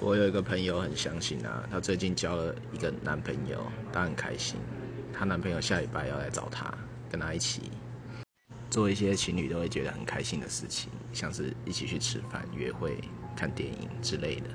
我有一个朋友很相信啊，她最近交了一个男朋友，她很开心，她男朋友下礼拜要来找她，跟她一起做一些情侣都会觉得很开心的事情，像是一起去吃饭、约会、看电影之类的。